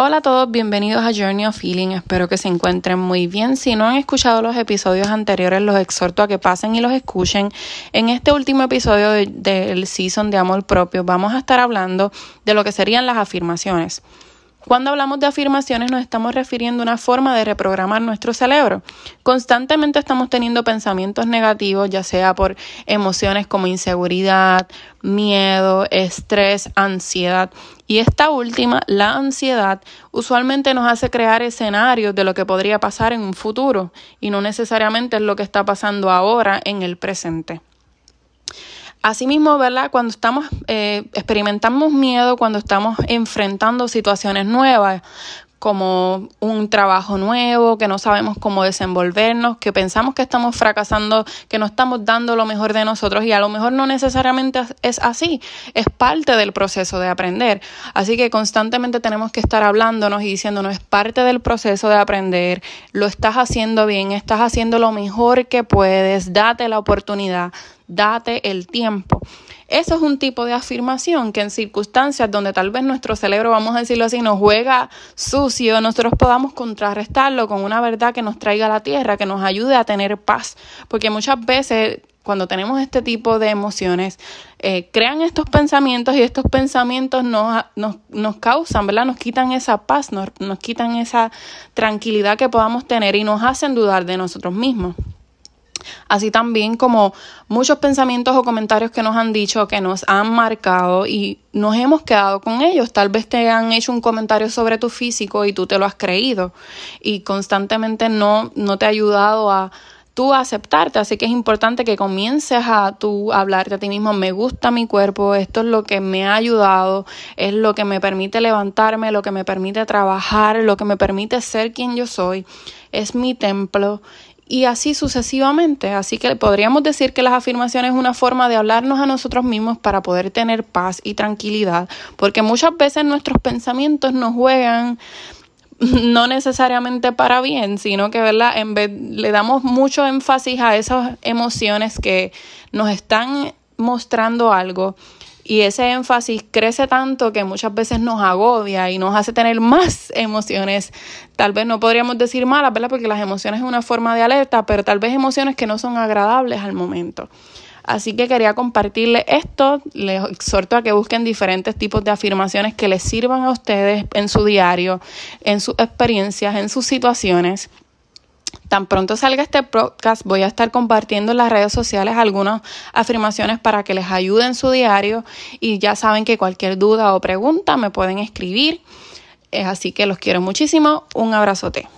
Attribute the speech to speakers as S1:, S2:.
S1: Hola a todos, bienvenidos a Journey of Healing. Espero que se encuentren muy bien. Si no han escuchado los episodios anteriores, los exhorto a que pasen y los escuchen. En este último episodio del season de amor propio, vamos a estar hablando de lo que serían las afirmaciones. Cuando hablamos de afirmaciones nos estamos refiriendo a una forma de reprogramar nuestro cerebro. Constantemente estamos teniendo pensamientos negativos, ya sea por emociones como inseguridad, miedo, estrés, ansiedad. Y esta última, la ansiedad, usualmente nos hace crear escenarios de lo que podría pasar en un futuro y no necesariamente es lo que está pasando ahora en el presente. Asimismo, ¿verdad? Cuando estamos, eh, experimentamos miedo, cuando estamos enfrentando situaciones nuevas, como un trabajo nuevo, que no sabemos cómo desenvolvernos, que pensamos que estamos fracasando, que no estamos dando lo mejor de nosotros y a lo mejor no necesariamente es así, es parte del proceso de aprender. Así que constantemente tenemos que estar hablándonos y diciéndonos, es parte del proceso de aprender, lo estás haciendo bien, estás haciendo lo mejor que puedes, date la oportunidad, date el tiempo. Eso es un tipo de afirmación que en circunstancias donde tal vez nuestro cerebro, vamos a decirlo así, nos juega sucio, nosotros podamos contrarrestarlo con una verdad que nos traiga a la tierra, que nos ayude a tener paz. Porque muchas veces cuando tenemos este tipo de emociones, eh, crean estos pensamientos y estos pensamientos nos, nos, nos causan, ¿verdad? Nos quitan esa paz, nos, nos quitan esa tranquilidad que podamos tener y nos hacen dudar de nosotros mismos así también como muchos pensamientos o comentarios que nos han dicho, que nos han marcado y nos hemos quedado con ellos. Tal vez te han hecho un comentario sobre tu físico y tú te lo has creído. Y constantemente no, no te ha ayudado a tú aceptarte, así que es importante que comiences a tú hablarte a ti mismo, me gusta mi cuerpo, esto es lo que me ha ayudado, es lo que me permite levantarme, lo que me permite trabajar, lo que me permite ser quien yo soy, es mi templo y así sucesivamente. Así que podríamos decir que las afirmaciones es una forma de hablarnos a nosotros mismos para poder tener paz y tranquilidad, porque muchas veces nuestros pensamientos nos juegan no necesariamente para bien, sino que ¿verdad? en vez le damos mucho énfasis a esas emociones que nos están mostrando algo y ese énfasis crece tanto que muchas veces nos agobia y nos hace tener más emociones. Tal vez no podríamos decir malas, ¿verdad? Porque las emociones es una forma de alerta, pero tal vez emociones que no son agradables al momento. Así que quería compartirles esto. Les exhorto a que busquen diferentes tipos de afirmaciones que les sirvan a ustedes en su diario, en sus experiencias, en sus situaciones. Tan pronto salga este podcast, voy a estar compartiendo en las redes sociales algunas afirmaciones para que les ayude en su diario y ya saben que cualquier duda o pregunta me pueden escribir. Así que los quiero muchísimo. Un abrazote.